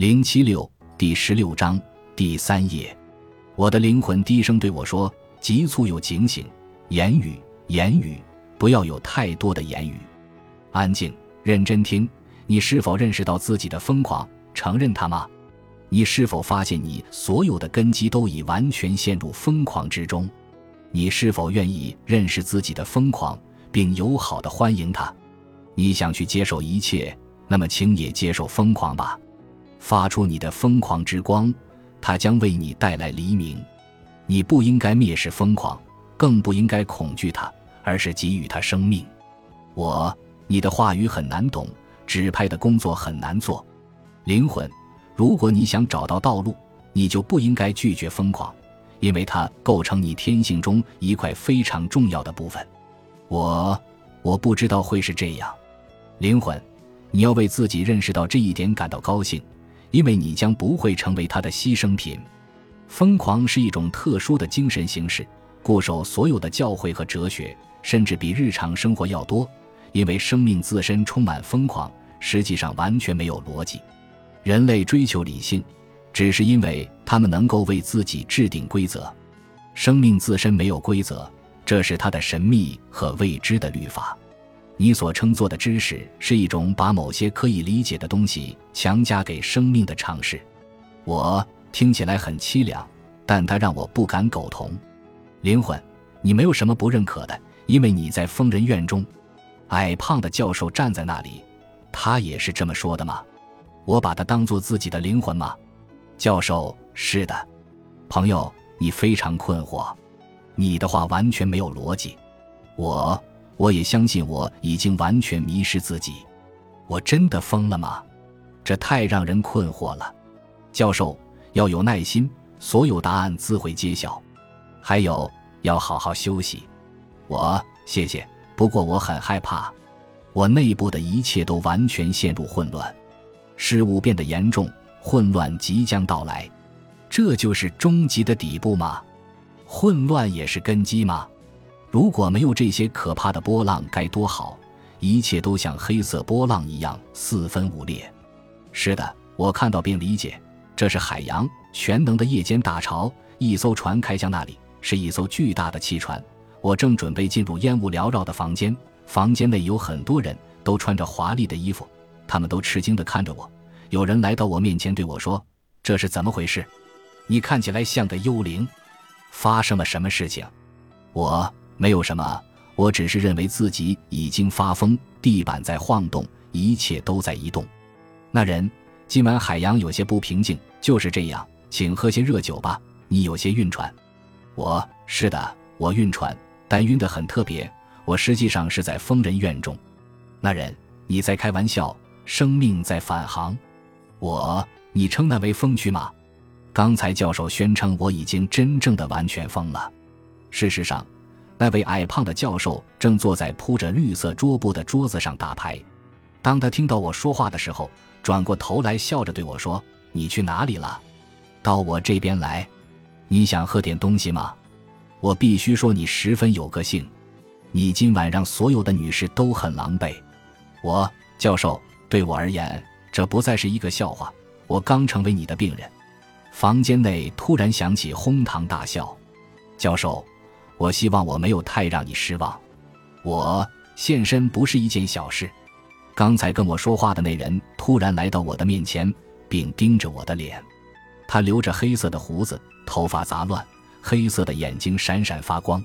零七六第十六章第三页，我的灵魂低声对我说：“急促又警醒，言语，言语，不要有太多的言语，安静，认真听。你是否认识到自己的疯狂？承认它吗？你是否发现你所有的根基都已完全陷入疯狂之中？你是否愿意认识自己的疯狂，并友好的欢迎它？你想去接受一切，那么请也接受疯狂吧。发出你的疯狂之光，它将为你带来黎明。你不应该蔑视疯狂，更不应该恐惧它，而是给予它生命。我，你的话语很难懂。指派的工作很难做，灵魂。如果你想找到道路，你就不应该拒绝疯狂，因为它构成你天性中一块非常重要的部分。我，我不知道会是这样，灵魂。你要为自己认识到这一点感到高兴，因为你将不会成为他的牺牲品。疯狂是一种特殊的精神形式，固守所有的教诲和哲学，甚至比日常生活要多，因为生命自身充满疯狂。实际上完全没有逻辑。人类追求理性，只是因为他们能够为自己制定规则。生命自身没有规则，这是它的神秘和未知的律法。你所称作的知识，是一种把某些可以理解的东西强加给生命的尝试。我听起来很凄凉，但它让我不敢苟同。灵魂，你没有什么不认可的，因为你在疯人院中。矮胖的教授站在那里。他也是这么说的吗？我把他当做自己的灵魂吗？教授，是的。朋友，你非常困惑，你的话完全没有逻辑。我，我也相信我已经完全迷失自己。我真的疯了吗？这太让人困惑了。教授，要有耐心，所有答案自会揭晓。还有，要好好休息。我，谢谢。不过我很害怕。我内部的一切都完全陷入混乱，事物变得严重，混乱即将到来，这就是终极的底部吗？混乱也是根基吗？如果没有这些可怕的波浪该多好！一切都像黑色波浪一样四分五裂。是的，我看到并理解，这是海洋全能的夜间大潮。一艘船开向那里，是一艘巨大的汽船。我正准备进入烟雾缭绕的房间。房间内有很多人，都穿着华丽的衣服，他们都吃惊地看着我。有人来到我面前对我说：“这是怎么回事？你看起来像个幽灵，发生了什么事情？”我没有什么，我只是认为自己已经发疯。地板在晃动，一切都在移动。那人，今晚海洋有些不平静，就是这样。请喝些热酒吧。你有些晕船。我是的，我晕船，但晕得很特别。我实际上是在疯人院中，那人，你在开玩笑？生命在返航，我，你称那为疯区吗？刚才教授宣称我已经真正的完全疯了。事实上，那位矮胖的教授正坐在铺着绿色桌布的桌子上打牌。当他听到我说话的时候，转过头来笑着对我说：“你去哪里了？到我这边来。你想喝点东西吗？我必须说，你十分有个性。”你今晚让所有的女士都很狼狈。我教授对我而言，这不再是一个笑话。我刚成为你的病人。房间内突然响起哄堂大笑。教授，我希望我没有太让你失望。我现身不是一件小事。刚才跟我说话的那人突然来到我的面前，并盯着我的脸。他留着黑色的胡子，头发杂乱，黑色的眼睛闪闪发光，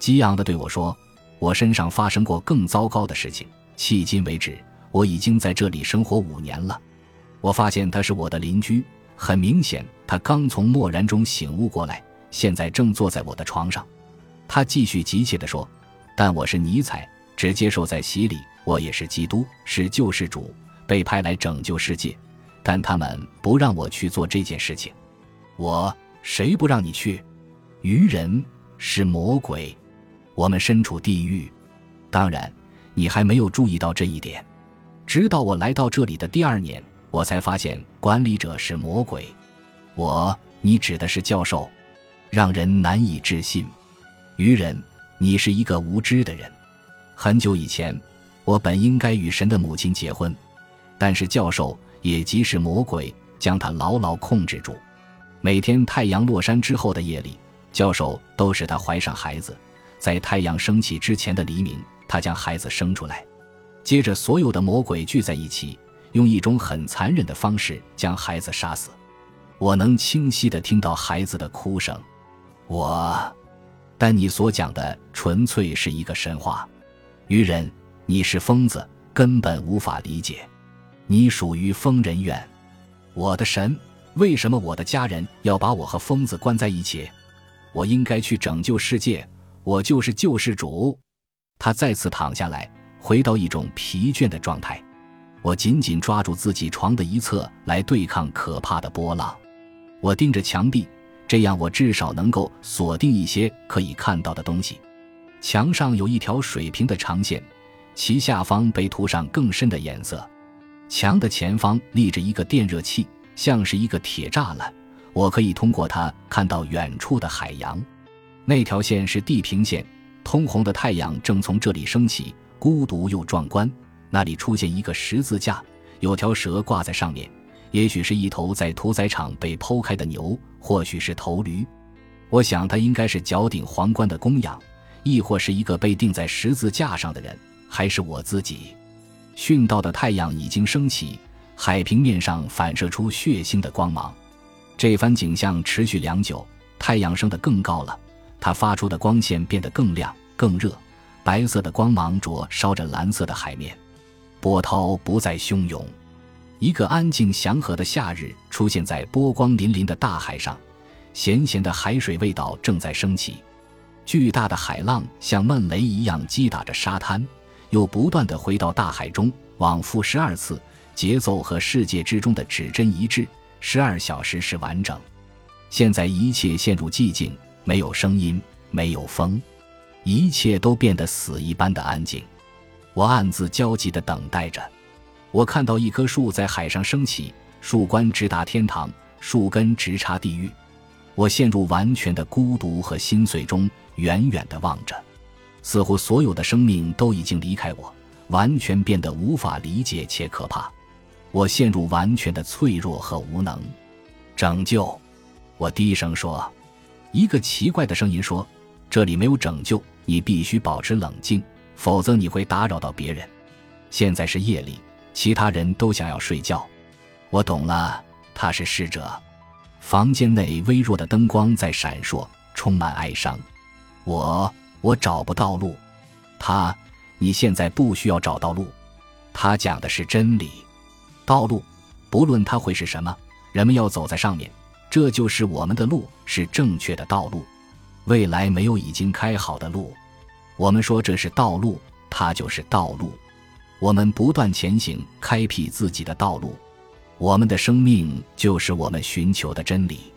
激昂地对我说。我身上发生过更糟糕的事情。迄今为止，我已经在这里生活五年了。我发现他是我的邻居。很明显，他刚从漠然中醒悟过来，现在正坐在我的床上。他继续急切地说：“但我是尼采，只接受在洗礼。我也是基督，是救世主，被派来拯救世界。但他们不让我去做这件事情。我谁不让你去？愚人是魔鬼。”我们身处地狱，当然，你还没有注意到这一点。直到我来到这里的第二年，我才发现管理者是魔鬼。我，你指的是教授，让人难以置信。愚人，你是一个无知的人。很久以前，我本应该与神的母亲结婚，但是教授，也即是魔鬼，将他牢牢控制住。每天太阳落山之后的夜里，教授都使他怀上孩子，在太阳升起之前的黎明，他将孩子生出来。接着，所有的魔鬼聚在一起，用一种很残忍的方式将孩子杀死。我能清晰地听到孩子的哭声。我，但你所讲的纯粹是一个神话。愚人，你是疯子，根本无法理解。你属于疯人院。我的神，为什么我的家人要把我和疯子关在一起？我应该去拯救世界。我就是救世主。他再次躺下来。回到一种疲倦的状态，我紧紧抓住自己床的一侧来对抗可怕的波浪。我盯着墙壁，这样我至少能够锁定一些可以看到的东西。墙上有一条水平的长线，其下方被涂上更深的颜色。墙的前方立着一个电热器，像是一个铁栅栏，我可以通过它看到远处的海洋。那条线是地平线，通红的太阳正从这里升起。孤独又壮观，那里出现一个十字架，有条蛇挂在上面，也许是一头在屠宰场被剖开的牛，或许是头驴。我想他应该是脚顶皇冠的公羊，亦或是一个被钉在十字架上的人，还是我自己。殉道的太阳已经升起，海平面上反射出血腥的光芒。这番景象持续良久，太阳升得更高了，它发出的光线变得更亮、更热。白色的光芒灼烧着蓝色的海面，波涛不再汹涌。一个安静祥和的夏日出现在波光粼粼的大海上，咸咸的海水味道正在升起。巨大的海浪像闷雷一样击打着沙滩，又不断地回到大海中，往复十二次，节奏和世界之中的指针一致。十二小时是完整。现在一切陷入寂静，没有声音，没有风。一切都变得死一般的安静，我暗自焦急地等待着。我看到一棵树在海上升起，树冠直达天堂，树根直插地狱。我陷入完全的孤独和心碎中，远远地望着，似乎所有的生命都已经离开我，完全变得无法理解且可怕。我陷入完全的脆弱和无能。拯救！我低声说。一个奇怪的声音说：“这里没有拯救。”你必须保持冷静，否则你会打扰到别人。现在是夜里，其他人都想要睡觉。我懂了，他是逝者。房间内微弱的灯光在闪烁，充满哀伤。我，我找不到路。他，你现在不需要找到路。他讲的是真理。道路，不论它会是什么，人们要走在上面。这就是我们的路，是正确的道路。未来没有已经开好的路，我们说这是道路，它就是道路。我们不断前行，开辟自己的道路。我们的生命就是我们寻求的真理。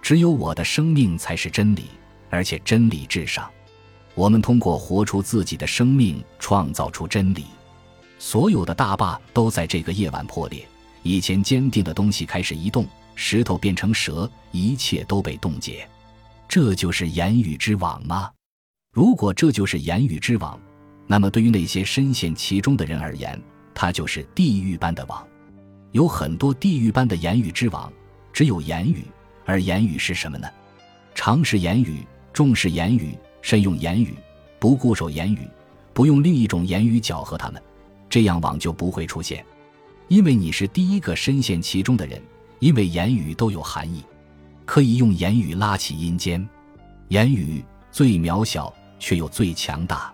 只有我的生命才是真理，而且真理至上。我们通过活出自己的生命，创造出真理。所有的大坝都在这个夜晚破裂，以前坚定的东西开始移动，石头变成蛇，一切都被冻结。这就是言语之网吗？如果这就是言语之网，那么对于那些深陷其中的人而言，它就是地狱般的网。有很多地狱般的言语之网，只有言语，而言语是什么呢？常视言语，重视言语，慎用言语，不固守言语，不用另一种言语搅和他们，这样网就不会出现。因为你是第一个深陷其中的人，因为言语都有含义。可以用言语拉起阴间，言语最渺小却又最强大，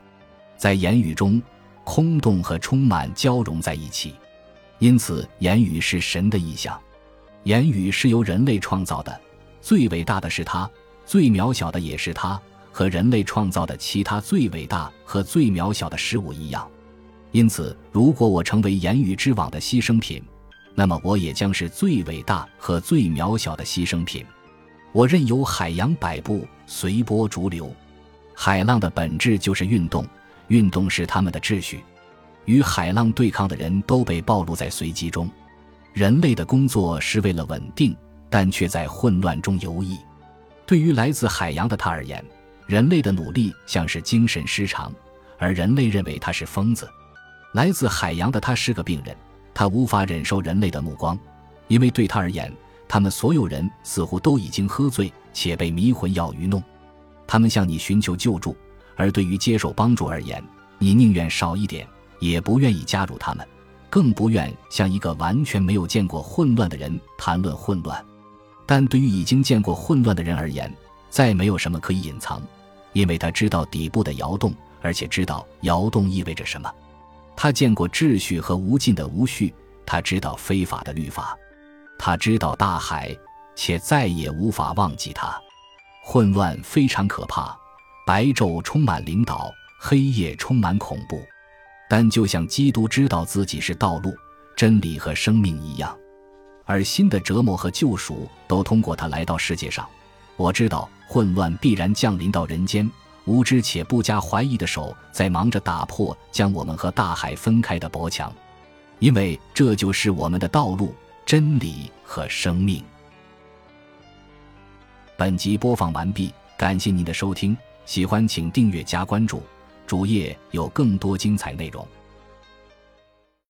在言语中，空洞和充满交融在一起，因此言语是神的意象。言语是由人类创造的，最伟大的是它，最渺小的也是它，和人类创造的其他最伟大和最渺小的事物一样。因此，如果我成为言语之网的牺牲品，那么我也将是最伟大和最渺小的牺牲品。我任由海洋摆布，随波逐流。海浪的本质就是运动，运动是他们的秩序。与海浪对抗的人都被暴露在随机中。人类的工作是为了稳定，但却在混乱中游弋。对于来自海洋的他而言，人类的努力像是精神失常，而人类认为他是疯子。来自海洋的他是个病人，他无法忍受人类的目光。因为对他而言，他们所有人似乎都已经喝醉，且被迷魂药愚弄。他们向你寻求救助，而对于接受帮助而言，你宁愿少一点，也不愿意加入他们，更不愿向一个完全没有见过混乱的人谈论混乱。但对于已经见过混乱的人而言，再没有什么可以隐藏，因为他知道底部的摇动，而且知道摇动意味着什么。他见过秩序和无尽的无序，他知道非法的律法，他知道大海，且再也无法忘记它。混乱非常可怕，白昼充满领导，黑夜充满恐怖。但就像基督知道自己是道路、真理和生命一样，而新的折磨和救赎都通过他来到世界上。我知道混乱必然降临到人间，无知且不加怀疑的手在忙着打破将我们和大海分开的薄墙，因为这就是我们的道路、真理和生命。本集播放完毕，感谢您的收听，喜欢请订阅加关注，主页有更多精彩内容。